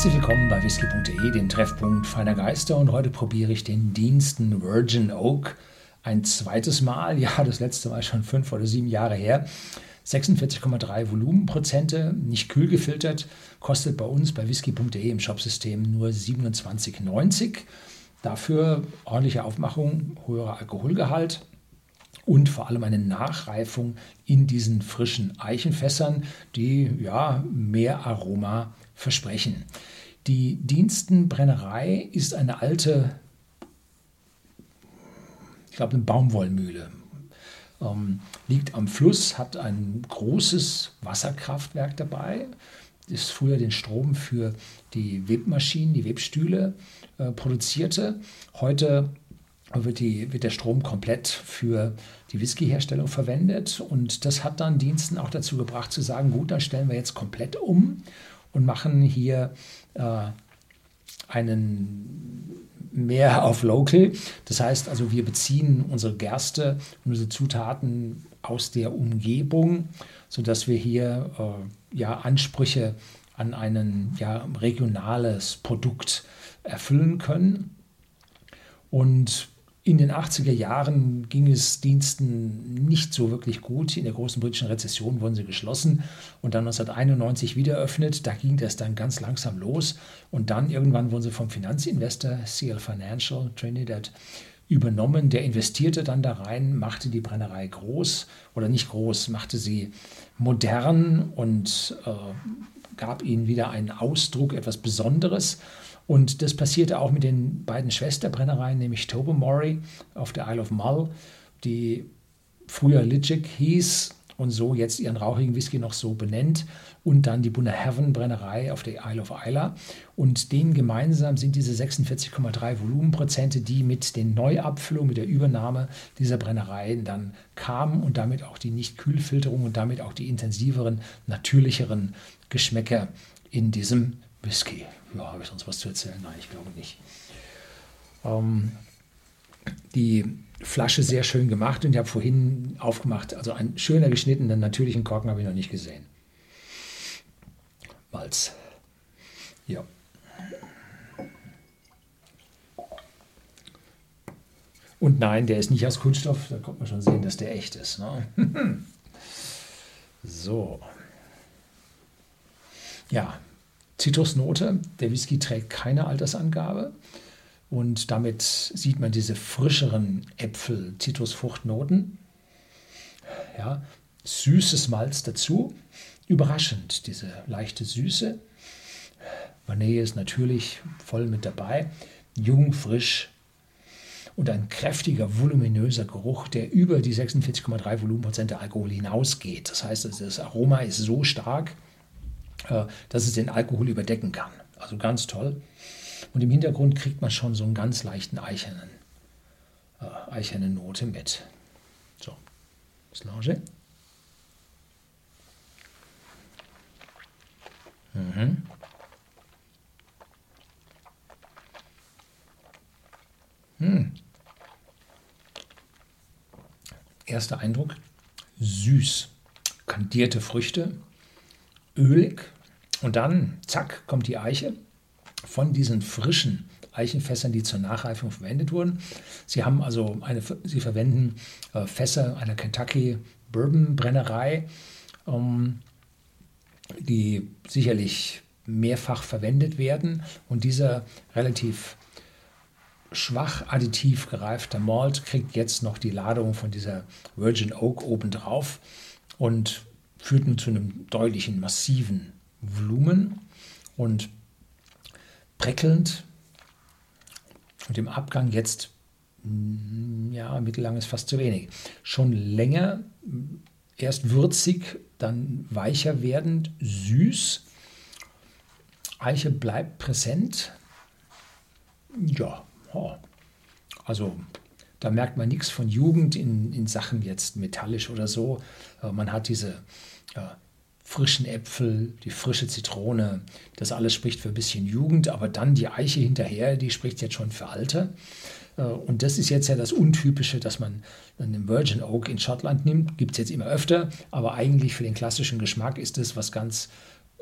Herzlich willkommen bei whisky.de, dem Treffpunkt feiner Geister. Und heute probiere ich den Diensten Virgin Oak ein zweites Mal. Ja, das letzte Mal schon fünf oder sieben Jahre her. 46,3 Volumenprozente, nicht kühl gefiltert, kostet bei uns bei whisky.de im Shopsystem nur 27,90. Dafür ordentliche Aufmachung, höherer Alkoholgehalt und vor allem eine Nachreifung in diesen frischen Eichenfässern, die ja mehr Aroma versprechen. Die Dienstenbrennerei ist eine alte, ich glaube, eine Baumwollmühle. Ähm, liegt am Fluss, hat ein großes Wasserkraftwerk dabei, ist früher den Strom für die Webmaschinen, die Webstühle äh, produzierte. Heute wird, die, wird der Strom komplett für die Whiskyherstellung verwendet. Und das hat dann Diensten auch dazu gebracht zu sagen, gut, dann stellen wir jetzt komplett um und machen hier äh, einen mehr auf Local. Das heißt also, wir beziehen unsere Gerste und unsere Zutaten aus der Umgebung, sodass wir hier äh, ja, Ansprüche an ein ja, regionales Produkt erfüllen können. Und in den 80er Jahren ging es Diensten nicht so wirklich gut. In der großen britischen Rezession wurden sie geschlossen und dann 1991 wieder eröffnet. Da ging das dann ganz langsam los und dann irgendwann wurden sie vom Finanzinvestor CL Financial Trinidad übernommen. Der investierte dann da rein, machte die Brennerei groß oder nicht groß, machte sie modern und äh, gab ihnen wieder einen Ausdruck, etwas Besonderes. Und das passierte auch mit den beiden Schwesterbrennereien, nämlich Tobermory auf der Isle of Mull, die früher Ligic hieß und so jetzt ihren rauchigen Whisky noch so benennt. Und dann die Bunnahabhain Brennerei auf der Isle of Isla. Und denen gemeinsam sind diese 46,3 Volumenprozente, die mit den Neuabfüllungen, mit der Übernahme dieser Brennereien dann kamen und damit auch die Nicht-Kühlfilterung und damit auch die intensiveren, natürlicheren Geschmäcker in diesem Whisky. Ja, habe ich sonst was zu erzählen? Nein, ich glaube nicht. Ähm, die Flasche sehr schön gemacht und ich habe vorhin aufgemacht, also ein schöner geschnittener natürlichen Korken habe ich noch nicht gesehen. Malz. Ja. Und nein, der ist nicht aus Kunststoff, da kommt man schon sehen, dass der echt ist. Ne? so. Ja, Zitrusnote. Der Whisky trägt keine Altersangabe. Und damit sieht man diese frischeren Äpfel, Zitrusfruchtnoten. Ja, süßes Malz dazu. Überraschend, diese leichte Süße. Vanille ist natürlich voll mit dabei. Jung, frisch und ein kräftiger, voluminöser Geruch, der über die 46,3 Volumenprozent der Alkohol hinausgeht. Das heißt, das Aroma ist so stark, dass es den Alkohol überdecken kann. Also ganz toll. Und im Hintergrund kriegt man schon so einen ganz leichten eichernen, äh, eicherne Note mit. So, Slange. Mhm. Hm. Erster Eindruck, süß, kandierte Früchte, ölig. Und dann, zack, kommt die Eiche. Von diesen frischen Eichenfässern, die zur Nachreifung verwendet wurden. Sie haben also eine, sie verwenden äh, Fässer einer Kentucky Bourbon Brennerei, ähm, die sicherlich mehrfach verwendet werden. Und dieser relativ schwach additiv gereifte Malt kriegt jetzt noch die Ladung von dieser Virgin Oak obendrauf. Und führt nun zu einem deutlichen, massiven Volumen und prickelnd. Und im Abgang jetzt, mm, ja, mittellang ist fast zu wenig. Schon länger, erst würzig, dann weicher werdend, süß. Eiche bleibt präsent. Ja, also da merkt man nichts von Jugend in, in Sachen jetzt metallisch oder so. Man hat diese äh, frischen Äpfel, die frische Zitrone. Das alles spricht für ein bisschen Jugend, aber dann die Eiche hinterher, die spricht jetzt schon für Alter. Äh, und das ist jetzt ja das Untypische, dass man den Virgin Oak in Schottland nimmt. Gibt es jetzt immer öfter, aber eigentlich für den klassischen Geschmack ist das was ganz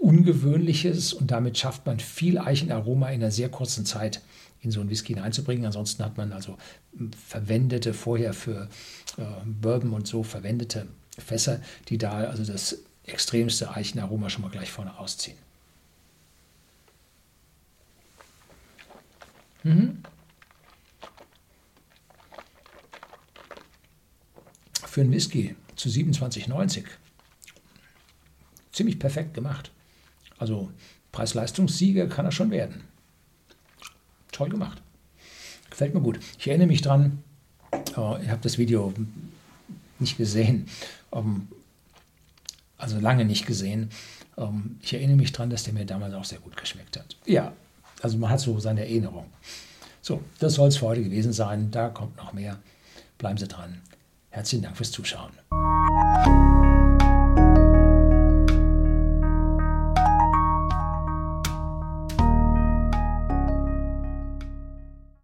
Ungewöhnliches und damit schafft man viel Eichenaroma in einer sehr kurzen Zeit in so einen Whisky hineinzubringen. Ansonsten hat man also verwendete, vorher für äh, Bourbon und so verwendete Fässer, die da also das extremste Eichenaroma schon mal gleich vorne ausziehen. Mhm. Für einen Whisky zu 27,90 ziemlich perfekt gemacht. Also Preis-Leistungssieger kann er schon werden. Toll gemacht. Gefällt mir gut. Ich erinnere mich dran, äh, ich habe das Video nicht gesehen, ähm, also lange nicht gesehen. Ähm, ich erinnere mich dran, dass der mir damals auch sehr gut geschmeckt hat. Ja, also man hat so seine Erinnerung. So, das soll es für heute gewesen sein. Da kommt noch mehr. Bleiben Sie dran. Herzlichen Dank fürs Zuschauen.